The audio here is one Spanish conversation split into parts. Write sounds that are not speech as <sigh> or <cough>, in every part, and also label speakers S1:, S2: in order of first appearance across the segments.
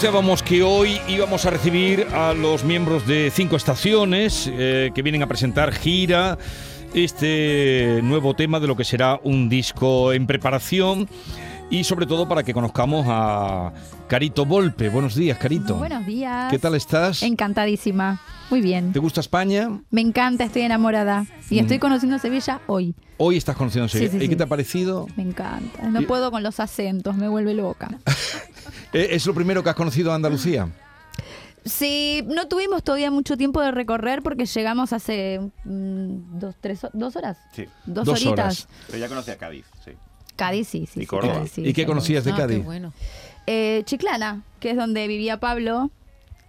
S1: Anunciábamos que hoy íbamos a recibir a los miembros de cinco estaciones eh, que vienen a presentar gira, este nuevo tema de lo que será un disco en preparación y sobre todo para que conozcamos a Carito Volpe. Buenos días, Carito.
S2: Buenos días.
S1: ¿Qué tal estás?
S2: Encantadísima. Muy bien.
S1: ¿Te gusta España?
S2: Me encanta, estoy enamorada. Y estoy conociendo Sevilla hoy.
S1: Hoy estás conociendo Sevilla.
S2: Sí, sí,
S1: ¿Y qué
S2: sí.
S1: te ha parecido?
S2: Me encanta. No
S1: Y-
S2: puedo con los acentos, me vuelve loca. <laughs>
S1: Eh, ¿Es lo primero que has conocido a Andalucía?
S2: Sí, no tuvimos todavía mucho tiempo de recorrer porque llegamos hace mm, dos, tres, dos horas.
S3: Sí.
S2: Dos,
S1: Dos
S2: horitas.
S1: horas.
S3: Pero ya conocía Cádiz, sí.
S2: Cádiz, sí, sí.
S3: Y
S2: sí,
S3: Córdoba.
S2: Cádiz, sí,
S1: ¿Y qué conocías de
S4: Ah,
S1: Cádiz?
S4: qué bueno.
S2: Eh, Chiclana, que es donde vivía Pablo.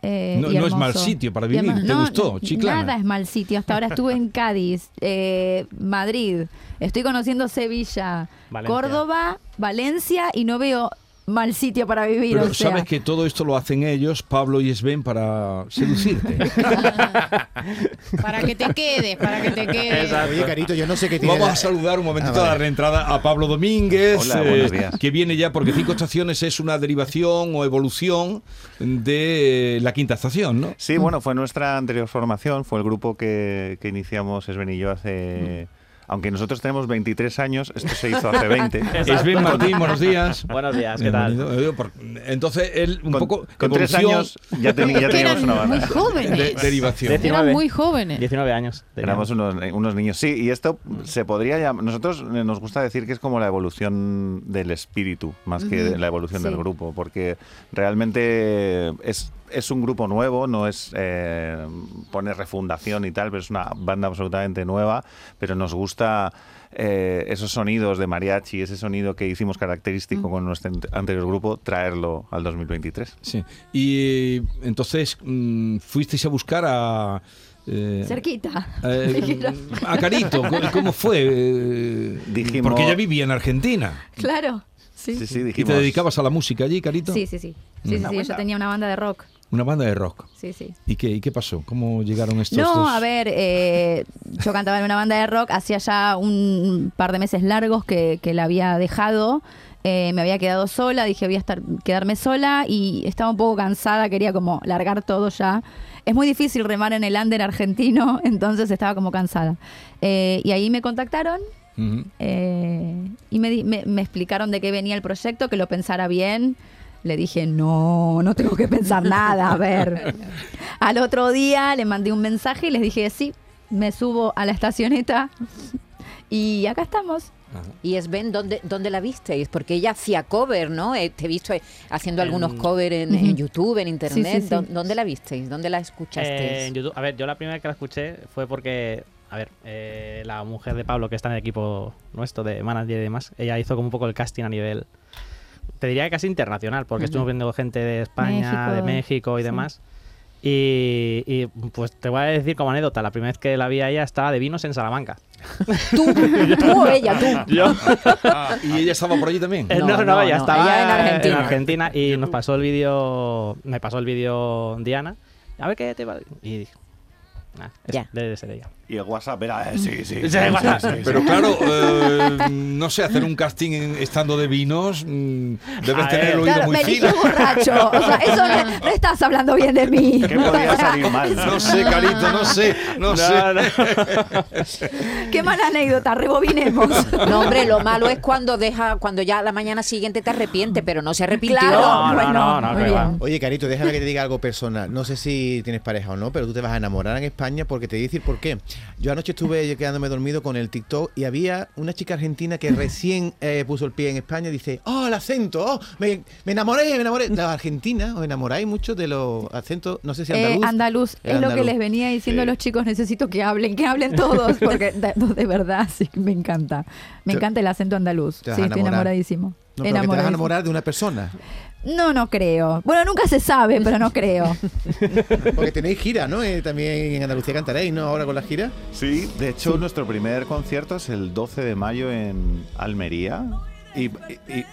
S2: eh,
S1: No-
S2: y
S1: no es mal sitio para vivir. ¿te
S2: No,
S1: gustó, Chiclana?
S2: Nada es mal sitio. Hasta ahora estuve en Cádiz, eh, Madrid, estoy conociendo Sevilla,
S5: Valencia.
S2: Córdoba, Valencia y no veo mal sitio para vivir.
S1: Pero
S2: o sea.
S1: sabes que todo esto lo hacen ellos, Pablo y Sven, para seducirte. <laughs>
S4: Para que te quedes, para que te quedes.
S6: Oye, Carito, yo no sé qué tiene.
S1: Vamos
S6: la-
S1: a saludar un momentito
S6: Ah,
S1: a la reentrada a Pablo Domínguez, eh,
S3: Hola, buenos días.
S1: que viene ya porque cinco estaciones es una derivación o evolución de la quinta estación, ¿no?
S3: Sí, bueno, fue nuestra anterior formación, fue el grupo que, que iniciamos Esben y yo hace... Aunque nosotros tenemos 23 años, esto se hizo hace 20.
S1: Sven <laughs> Martín, buenos días.
S5: Buenos días, ¿qué tal?
S1: Bienvenido. Eh, Entonces, él un
S3: Con,
S1: poco
S3: con tres años ya, <laughs> teni- ya
S4: Es
S3: teníamos
S4: eran
S3: una
S4: muy
S3: banda.
S4: jóvenes.
S1: de derivación.
S5: Décimo.
S4: Eran
S5: 19.
S4: muy jóvenes.
S5: 19 años.
S3: Éramos unos, unos niños. Sí, y esto se podría llamar... Nosotros eh, nos gusta decir que es como la evolución del espíritu, más que
S4: Ujú,
S3: la evolución
S2: sí.
S3: del grupo, porque realmente es, es un grupo nuevo, no es eh, poner refundación y tal, pero es una banda absolutamente nueva, pero nos gusta... eh, esos sonidos de mariachi, ese sonido que hicimos característico con nuestro ant- anterior grupo, traerlo al 2023.
S1: Sí. Y entonces mm, fuisteis a buscar a... eh,
S2: Cerquita.
S1: eh, <laughs> a Carito, <laughs> ¿cómo- ¿cómo fue?
S3: Dijimos-
S1: Porque ella vivía en Argentina.
S2: Claro. Sí,
S3: Sí,
S2: sí.
S3: sí,
S1: ¿Y
S3: dijimos...
S1: te dedicabas a la música allí, Carito?
S2: Sí, sí, sí. Sí, sí, sí, Yo tenía una banda de rock.
S1: Una banda de rock.
S2: Sí, sí.
S1: ¿Y qué, y qué pasó? ¿Cómo llegaron estos
S2: No,
S1: dos?
S2: a ver, eh, yo cantaba en una banda de rock, hacía ya un par de meses largos que, que la había dejado, eh, me había quedado sola, dije voy a estar, quedarme sola y estaba un poco cansada, quería como largar todo ya. Es muy difícil remar en el under argentino, <laughs> entonces estaba como cansada. Eh, y ahí me contactaron
S1: Ujú.
S2: eh, y me, me- me explicaron de qué venía el proyecto, que lo pensara bien. Le dije, no, no tengo que pensar nada, a ver. <laughs> Al otro día le mandé un mensaje y les dije, sí, me subo a la estacioneta y acá estamos.
S4: Y Sven, ¿dónde, ¿dónde la visteis? Porque ella hacía cover, ¿no? Eh, te he visto eh, haciendo algunos covers en. YouTube, en Internet.
S2: Sí, sí, sí.
S4: ¿Dó- ¿Dónde la visteis? ¿Dónde la escuchasteis?
S5: Eh, en YouTube. A ver, yo la primera vez que la escuché fue porque, a ver, eh, la mujer de Pablo, que está en el equipo nuestro de manager y demás, ella hizo como un poco el casting a nivel, te diría que casi internacional, porque
S4: Ujú.
S5: estuvimos viendo gente de España,
S2: México,
S5: de México y
S2: sí.
S5: demás. Y, y, pues te voy a decir como anécdota, la primera vez que la vi a ella estaba de vinos en Salamanca. <laughs>
S4: Tú, <laughs> tú o ella, tú.
S5: Yo. <laughs>
S1: Ah, ¿Y ella estaba por allí también?
S5: Eh,
S4: No,
S5: no, no,
S4: no,
S5: ella
S4: no,
S5: estaba
S4: ella en Argentina.
S5: Argentina y nos pasó el vídeo, me pasó el vídeo Diana. A ver qué te va. Y dije, "Nah, es-
S4: Ya.
S5: debe de ser ella.
S3: Y el WhatsApp era, eh, sí, sí. <laughs>
S5: Sí, WhatsApp.
S1: Pero claro, <laughs> eh, no sé, hacer un casting en- estando de vinos, mm, debes
S5: A
S1: tener el oído
S2: Claro,
S1: muy
S2: me
S1: fino.
S2: borracho. O sea, <laughs> eso no, no estás hablando bien de mí.
S3: ¿Qué podía salir mal?
S1: No sé, Carito, no sé, no, sé.
S2: Qué mala anécdota, rebobinemos.
S4: No, hombre, lo malo es cuando deja, cuando ya la mañana siguiente te arrepiente, pero no se arrepintió.
S2: Claro,
S5: No, no,
S2: bueno,
S5: no, no,
S2: muy
S5: que va.
S2: bien.
S6: Oye, Carito, déjame que te diga algo personal. No sé si tienes pareja o no, pero tú te vas a enamorar en España porque te voy a decir por qué. Yo anoche estuve quedándome dormido con el TikTok y había una chica argentina que <laughs> recién eh, puso el pie en España y dice, oh, el acento, oh, me, me enamoré, me enamoré. La Argentina, ¿os enamoráis mucho de los acentos? No sé si
S2: Eh,
S6: andaluz.
S2: andaluz, es lo que les venía diciendo a los chicos, necesito que hablen, que hablen todos, <laughs> porque de, de verdad sí, me encanta. Me encanta el acento andaluz. Sí, estoy enamoradísimo.
S6: No, pero que te vas a enamorar de una persona.
S2: No, no creo. Bueno, nunca se sabe, pero no creo. <laughs>
S6: Porque tenéis gira, ¿no? Eh, también en Andalucía cantaréis, ¿no? Ahora con la gira.
S3: Sí, de hecho nuestro primer concierto es el 12 de mayo en Almería. Y, y- y-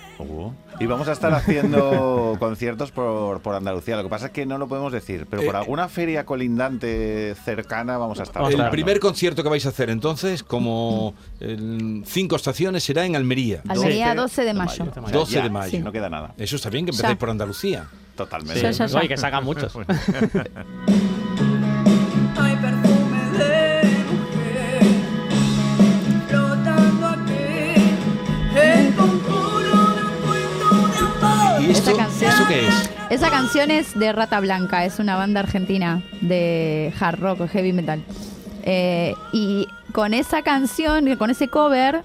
S3: y vamos a estar haciendo <laughs> conciertos por, por Andalucía. Lo que pasa es que no lo podemos decir, pero por
S1: Eh,
S3: alguna feria colindante cercana vamos a estar.
S1: El primer concierto que vais a hacer entonces, como el cinco estaciones, será en Almería.
S2: Almería 12 de mayo.
S3: O sea,
S1: 12
S3: ya,
S1: de mayo.
S3: sí, No queda nada.
S1: Eso está bien que empezáis
S2: Ya.
S1: por Andalucía.
S3: Totalmente.
S2: Ya, ya, ya.
S5: Oye, que sacan muchos. <laughs>
S1: qué es?
S2: Esa canción es de Rata Blanca, es una banda argentina de hard rock o heavy metal. Eh, y con esa canción, con ese cover,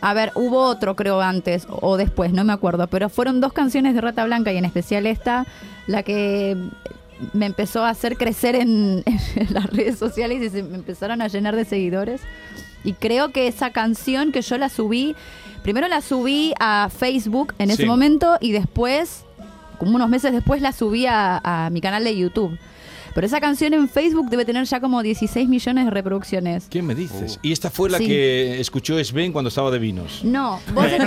S2: a ver, hubo otro creo antes o después, no me acuerdo, pero fueron dos canciones de Rata Blanca y en especial esta, la que me empezó a hacer crecer en, <laughs> en las redes sociales y se me empezaron a llenar de seguidores. Y creo que esa canción que yo la subí, primero la subí a Facebook en ese momento y después, como unos meses después, la subí a, a mi canal de YouTube. Pero esa canción en Facebook debe tener ya como 16 millones de reproducciones.
S1: ¿Qué me dices? Y esta fue la
S2: Sí.
S1: que escuchó Sven cuando estaba de vinos.
S2: No, vos <laughs> Sven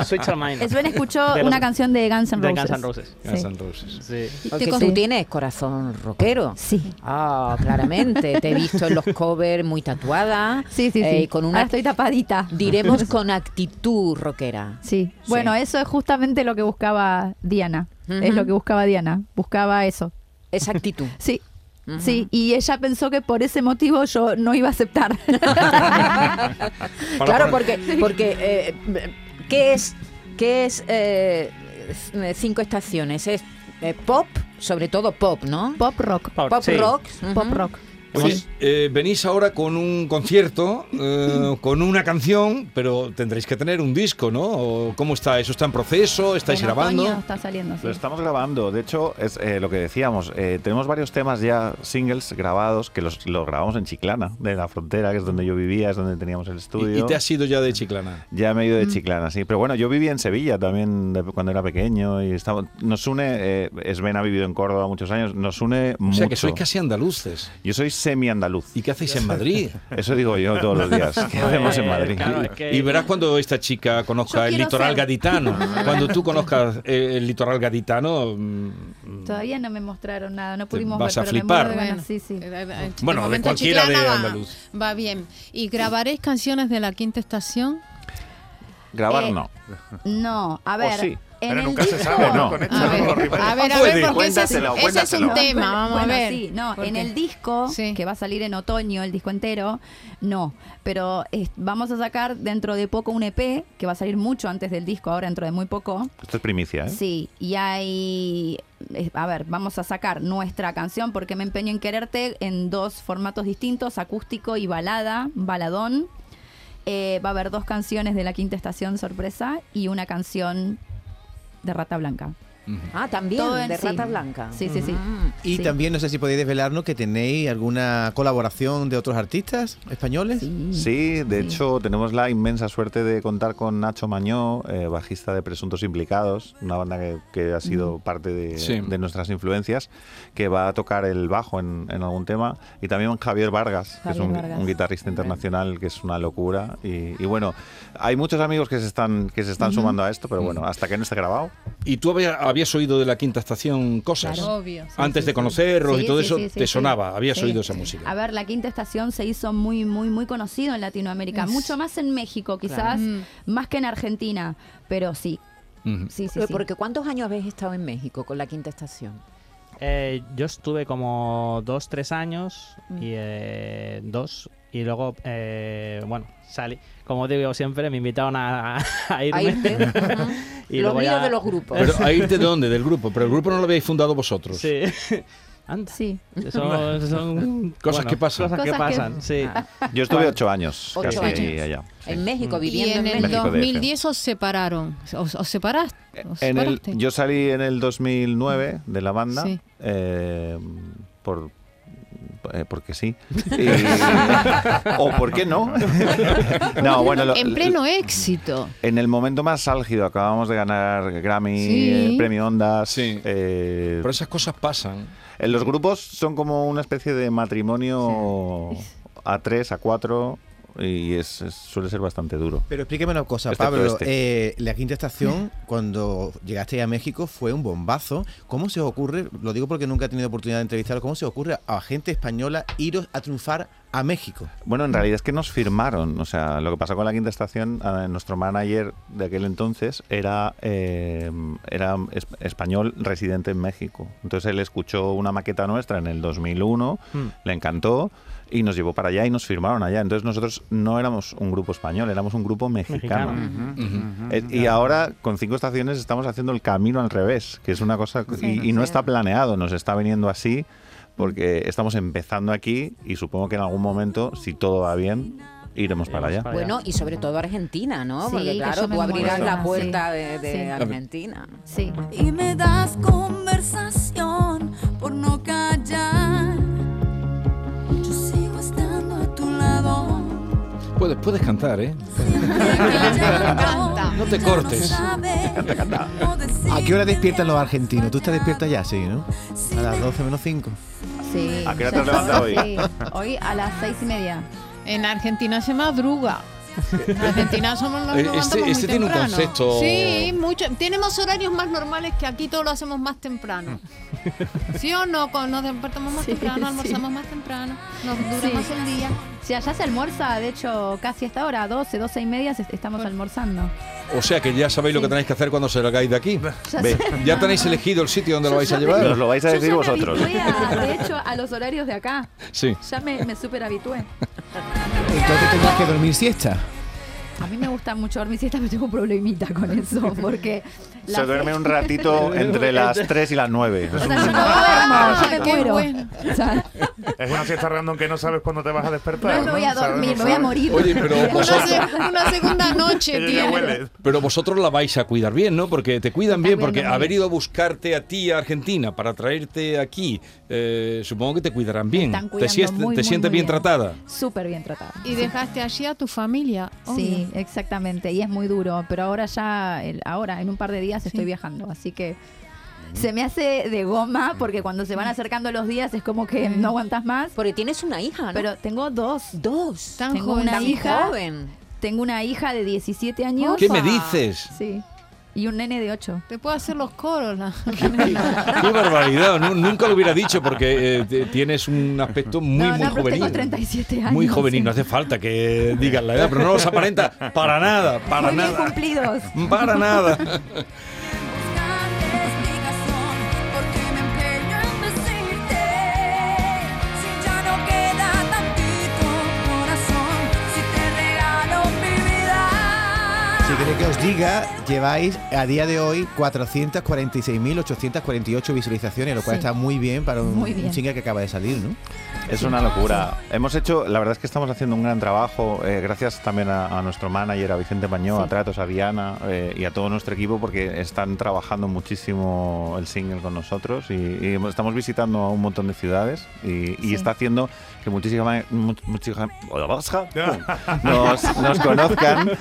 S2: escuchó,
S5: Mind.
S2: Sven escuchó
S5: los-
S2: una canción de Guns N'
S5: de
S2: Roses.
S5: Guns N' Roses.
S1: Guns
S2: Sí.
S1: N' Roses.
S5: Sí.
S2: Sí.
S4: tú tienes corazón rockero.
S2: Sí.
S4: Ah, claramente. Te he visto en los covers muy tatuada.
S2: Sí, sí, sí.
S4: eh, con
S2: Ahora
S4: una,
S2: estoy tapadita.
S4: diremos, <laughs> con actitud rockera.
S2: Sí. Bueno, eso es justamente lo que buscaba Diana. Es lo que buscaba Diana. Buscaba eso.
S4: Esa actitud. <laughs>
S2: Sí. Sí, y ella pensó que por ese motivo yo no iba a aceptar. <laughs>
S4: claro, porque, porque eh, ¿qué es, qué es eh, cinco estaciones? Es eh, pop, sobre todo pop, ¿no?
S2: Pop rock.
S5: Pop,
S4: Pop
S5: sí.
S4: rock.
S2: Pop rock.
S1: Oye,
S2: Sí.
S1: eh, venís ahora con un concierto, eh, con una canción, pero tendréis que tener un disco, ¿no? ¿O ¿Cómo está? ¿Eso está en proceso? ¿Estáis
S2: En
S1: grabando?
S2: está saliendo. sí.
S3: Lo estamos grabando. De hecho, es eh, lo que decíamos. eh, tenemos varios temas ya singles grabados que los, los grabamos en Chiclana, de la frontera, que es donde yo vivía, es donde teníamos el estudio.
S1: y te has ido ya de Chiclana.
S3: Ya me he ido
S2: Mm.
S3: de Chiclana, sí. Pero bueno, yo vivía en Sevilla también de- cuando era pequeño y estaba, nos une, eh, Sven ha vivido en Córdoba muchos años, nos une
S1: O
S3: mucho.
S1: sea que sois casi andaluces.
S3: Yo soy semi-andaluz.
S1: ¿Y qué hacéis en Madrid? <laughs>
S3: Eso digo yo todos los días. <laughs> ¿Qué hacemos en Madrid?
S5: Claro, es que-
S1: Y verás cuando esta chica conozca
S2: Yo
S1: el litoral
S2: ser-
S1: gaditano. <laughs> Cuando tú conozcas eh, el litoral gaditano,
S2: Todavía no me mostraron nada, no pudimos
S1: vas
S2: ver,
S1: a
S2: pero
S1: flipar.
S7: Bueno,
S2: sí, sí.
S7: eh, eh, eh,
S1: Bueno, de cualquiera de
S7: va-
S1: andaluz.
S7: Va bien. ¿Y grabaréis canciones de la quinta estación?
S3: Grabar
S2: Eh,
S3: no.
S2: No, a ver.
S3: sí.
S2: En
S8: Pero
S2: el
S8: nunca se
S2: disco-
S8: sabe, ¿no?
S7: A ver, a ver, a
S3: Puede,
S7: ver, porque ese es,
S3: cuéntaselo,
S7: ese es un tema, vamos
S2: Bueno,
S7: a ver.
S2: sí, no,
S7: ¿Por
S2: en
S7: qué?
S2: el disco
S7: Sí.
S2: que va a salir en otoño, el disco entero, no. Pero vamos a sacar dentro de poco un EP que va a salir mucho antes del disco, ahora dentro de muy poco.
S3: Esto es primicia, ¿eh?
S2: Sí, y hay. A ver, vamos a sacar nuestra canción porque me empeño en quererte en dos formatos distintos, acústico y balada, baladón. Eh, va a haber dos canciones de la quinta estación sorpresa y una canción de Rata Blanca.
S4: Ah, también,
S2: Todo en-
S4: de
S2: sí.
S4: Rata Blanca.
S2: Sí, sí, sí.
S4: Mm.
S6: Y
S2: Sí.
S6: también no sé si podéis desvelarnos que tenéis alguna colaboración de otros artistas españoles.
S2: Sí.
S3: Sí, de
S2: Sí.
S3: hecho tenemos la inmensa suerte de contar con Nacho Mañó, eh, bajista de Presuntos Implicados, una banda que, que ha sido parte de,
S1: Sí.
S3: de nuestras influencias, que va a tocar el bajo en, en algún tema, y también Javier Vargas, que es
S2: Javier
S3: un,
S2: Vargas.
S3: un guitarrista internacional que es una locura. Y, y bueno, hay muchos amigos que se están, que se están sumando a esto, pero bueno, hasta que no esté grabado.
S1: ¿Y tú había- habías habías oído de la quinta estación cosas.
S2: Claro.
S7: Obvio. sí,
S1: Antes
S2: sí,
S1: de conocerlos
S2: Sí,
S1: y todo
S2: sí,
S1: eso,
S2: sí, sí,
S1: te
S2: sí.
S1: sonaba, habías
S2: Sí.
S1: oído esa música.
S2: A ver, la quinta estación se hizo muy, muy, muy conocido en Latinoamérica,
S7: Es-
S2: mucho más en México, quizás,
S7: Mm.
S2: más que en Argentina, pero sí,
S1: Ujú.
S2: sí, sí. Sí.
S4: Porque ¿cuántos años habéis estado en México con la quinta estación?
S5: Eh, yo estuve como dos, tres años
S2: Mm.
S5: y eh, dos y luego, eh, bueno, salí. Como digo siempre, me invitaron a, <laughs> a irme.
S4: A irte. <laughs> Ujú.
S5: Y
S4: los
S5: ya-
S4: de los grupos.
S1: Pero a irte de dónde? Del grupo. Pero el grupo no lo habéis fundado vosotros.
S5: Sí. <laughs> Anda.
S2: Sí.
S5: Son, son
S1: Cosas que pasan.
S5: Cosas que
S2: Cosas que-
S5: pasan, sí.
S3: Yo estuve ocho años
S4: Ocho
S3: casi
S4: años.
S3: allá.
S4: En México,
S7: Y
S4: viviendo
S7: en
S4: en,
S7: el
S4: México.
S3: México DF.
S7: 2010 os separaron. ¿Os, os separaste? ¿Os
S3: En el,
S7: separaste?
S3: yo salí en el 2009 de la banda
S7: Sí.
S3: eh, por eh, porque sí Y- <laughs> o por qué no <laughs> no bueno lo-
S7: en pleno éxito.
S3: en el momento más álgido acabamos de ganar Grammy
S7: Sí.
S3: eh, premio Ondas
S1: Sí.
S3: eh,
S1: Pero esas cosas pasan.
S3: en los grupos son como una especie de matrimonio a tres a cuatro y es, es- suele ser bastante duro
S6: Pero explíqueme una cosa,
S3: Excepto
S6: Pablo.
S3: este.
S6: eh, la quinta estación, cuando llegaste a México, fue un bombazo. ¿Cómo se os ocurre, lo digo porque nunca he tenido oportunidad de entrevistar, cómo se os ocurre a gente española iros a triunfar a México?
S3: Bueno, en realidad es que nos firmaron. O sea, lo que pasó con la quinta estación, eh, nuestro manager de aquel entonces era, eh, era es- español residente en México. Entonces él escuchó una maqueta nuestra en el 2001,
S5: Hmm.
S3: le encantó y nos llevó para allá y nos firmaron allá. Entonces nosotros no éramos un grupo español, éramos un grupo mexicano.
S5: Mexicano.
S3: Eh, y ahora con cinco estaciones estamos haciendo el camino al revés, que es una cosa y, y no
S4: sí.
S3: está planeado, nos está viniendo así porque estamos empezando aquí y supongo que en algún momento, si todo va bien, iremos para allá.
S5: para
S4: Bueno, y sobre todo Argentina, ¿no?
S2: Sí,
S4: Porque
S2: que
S4: claro, tú abrirás
S2: muero.
S4: la puerta
S2: Sí,
S4: de, de
S2: sí.
S4: Argentina.
S2: Sí.
S9: y me das conversación por no callar. Yo sigo estando a tu lado.
S1: Puedes, puedes cantar, ¿eh?
S9: Canta.
S1: No te cortes.
S6: ¿A qué hora despiertan los argentinos? ¿Tú estás despierta ya, sí, no? A las 12 menos 5.
S2: Sí.
S3: ¿A qué hora te has levantado hoy?
S2: Sí. Hoy a las seis y media.
S7: En Argentina se madruga. En Argentina somos nos
S1: Eh, este- este tiene un concepto-
S7: Sí, mucho. Tenemos horarios más normales que aquí todos lo hacemos más temprano. ¿Sí o no? Con- Nos despertamos más
S2: Sí,
S7: temprano,
S2: sí.
S7: almorzamos más temprano, nos dura
S2: Sí.
S7: más el día.
S2: Si allá se almuerza, de hecho, casi hasta ahora, 12, 12 y media, estamos almorzando.
S1: O sea que ya sabéis lo que tenéis que hacer cuando salgáis de aquí.
S2: Ya
S3: Ve,
S2: sé.
S1: Ya tenéis elegido el sitio donde lo vais a llevar.
S3: Nos lo vais a
S2: Yo
S3: decir
S2: ya me
S3: vosotros.
S2: habitué a- de hecho, a los horarios de acá.
S1: Sí.
S2: Ya me, me súper habitué.
S6: Entonces tendrás que dormir siesta.
S2: A mí me gusta mucho dormir siesta, pero tengo un problemita con eso, porque...
S3: Se duerme un ratito entre las <laughs> 3 y las 9.
S2: O sea, yo no duermo, yo me
S7: Qué
S2: muero.
S7: bueno.
S2: O sea,
S8: Es una siesta random que no sabes cuándo te vas a despertar.
S2: no me voy a dormir,
S8: No
S2: me voy a morir.
S1: Oye, pero
S7: Una,
S1: vosotros,
S7: una segunda noche
S8: huele.
S1: pero vosotros la vais a cuidar bien, ¿no? Porque te cuidan bien, porque haber ido a buscarte a ti a Argentina para traerte aquí, eh, supongo que te cuidarán bien.
S2: están
S1: ¿Te,
S2: muy,
S1: te
S2: muy,
S1: sientes
S2: muy
S1: bien
S2: bien.
S1: tratada?
S2: Súper bien tratada.
S7: Y dejaste allí a tu familia.
S2: Sí, exactamente. Y es muy duro. Pero ahora ya, el- ahora, en un par de días estoy viajando. Así que se me hace de goma porque cuando se van acercando los días es como que no aguantas más.
S4: Porque tienes una hija, ¿no?
S2: Pero tengo dos.
S4: dos.
S7: Tan
S2: Tengo
S7: joven.
S2: una
S4: Tan
S2: hija.
S4: joven.
S2: Tengo una hija de 17 años.
S1: ¿Qué me dices?
S2: Sí. Y un nene de 8.
S7: Te puedo hacer los coros. la- <laughs>
S1: Qué barbaridad, nu- nunca lo hubiera dicho porque eh, tienes un aspecto muy,
S2: no,
S1: muy juvenil.
S2: tengo 37 años.
S1: Muy juvenil,
S2: sí.
S1: no hace falta que digas la edad, pero no los aparenta para nada, para
S2: Muy bien
S1: nada.
S2: cumplidos.
S1: Para nada. <laughs>
S6: os diga, lleváis a día de hoy 446.848 visualizaciones, lo cual
S2: Sí.
S6: está muy bien para un,
S2: Muy bien.
S6: un single que acaba de salir, ¿no?
S3: Es una locura. Hemos hecho, la verdad es que estamos haciendo un gran trabajo, eh, gracias también a, a nuestro manager, a Vicente Pañó,
S2: Sí.
S3: a Tratos, a Diana eh, y a todo nuestro equipo porque están trabajando muchísimo el single con nosotros y, y estamos visitando a un montón de ciudades y, y
S2: Sí.
S3: está haciendo que muchísima, mu- muchísima- <laughs> nos, nos conozcan. <laughs>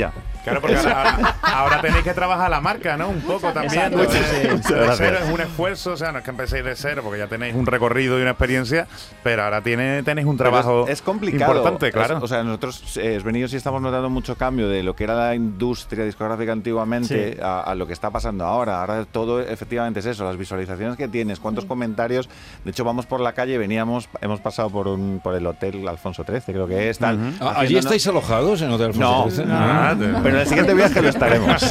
S3: Ya.
S8: Claro, porque ahora, ahora tenéis que trabajar la marca, ¿no? Un poco también.
S3: Muchas
S8: De-
S3: gracias.
S8: de cero es un esfuerzo, o sea, no es que empecéis de cero, porque ya tenéis un recorrido y una experiencia, pero ahora tiene, tenéis un trabajo
S3: es, es complicado.
S8: importante,
S3: Es-
S8: claro.
S3: o sea, nosotros, eh, Esvenidos, sí estamos notando mucho cambio de lo que era la industria discográfica antiguamente
S5: Sí.
S3: a, a lo que está pasando ahora. Ahora todo efectivamente es eso, las visualizaciones que tienes, cuántos comentarios. De hecho, vamos por la calle, veníamos, hemos pasado por un por el hotel Alfonso XIII, creo que es, tal.
S1: Ah, ¿Allí
S3: haciéndonos-
S1: estáis alojados en Hotel Alfonso
S3: No,
S1: XIII?
S8: Ah,
S3: pero en el siguiente viaje lo estaremos. <laughs>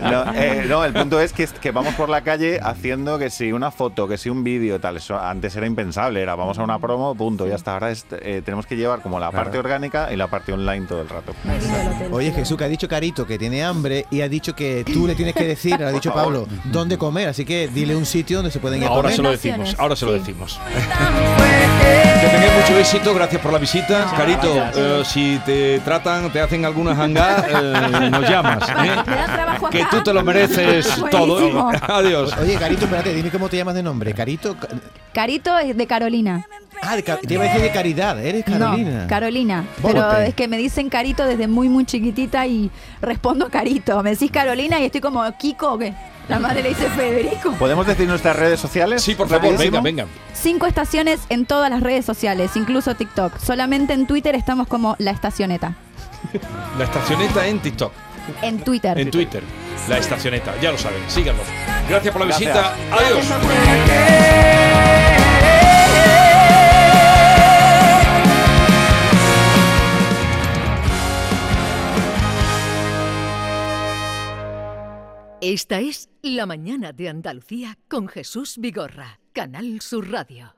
S3: No, eh, no, el punto es que, que vamos por la calle haciendo que si una foto, que si un vídeo, tal. Eso antes era impensable, era vamos a una promo, punto, ya está. Ahora es, eh, tenemos que llevar como la parte orgánica y la parte online todo el rato.
S6: Oye, Jesús, que ha dicho Carito que tiene hambre y ha dicho que tú le tienes que decir, le ha dicho Pablo, dónde comer. Así que dile un sitio donde se pueden ir a
S1: Ahora
S6: comer.
S1: se lo decimos, ahora se lo decimos. <laughs> Que tengáis mucho éxito, gracias por la visita. Carito, eh, si te tratan, te hacen alguna hangá, eh, nos llamas. <laughs> ¿eh?
S2: me dan trabajo
S1: Que
S2: acá.
S1: tú te lo mereces <laughs> todo. Adiós.
S6: Oye, Carito, espérate, dime cómo te llamas de nombre. Carito. Ca-
S2: Carito es de Carolina.
S6: Ah, de te iba a decir de caridad, eres Carolina.
S2: No, Carolina. Pero es que me dicen Carito desde muy, muy chiquitita y respondo Carito. Me decís Carolina y estoy como Kiko o qué. La madre le dice Federico.
S3: ¿Podemos decir nuestras redes sociales?
S1: Sí, por favor, venga, venga.
S2: Cinco estaciones en todas las redes sociales, incluso TikTok. Solamente en Twitter estamos como La Estacioneta. <laughs>
S1: La estacioneta en TikTok,
S2: En Twitter.
S1: en Twitter. La estacioneta, ya lo saben, síganlo. Gracias por la
S3: Gracias.
S1: visita. Adiós.
S10: Esta es La mañana de Andalucía con Jesús Vigorra, Canal Sur Radio.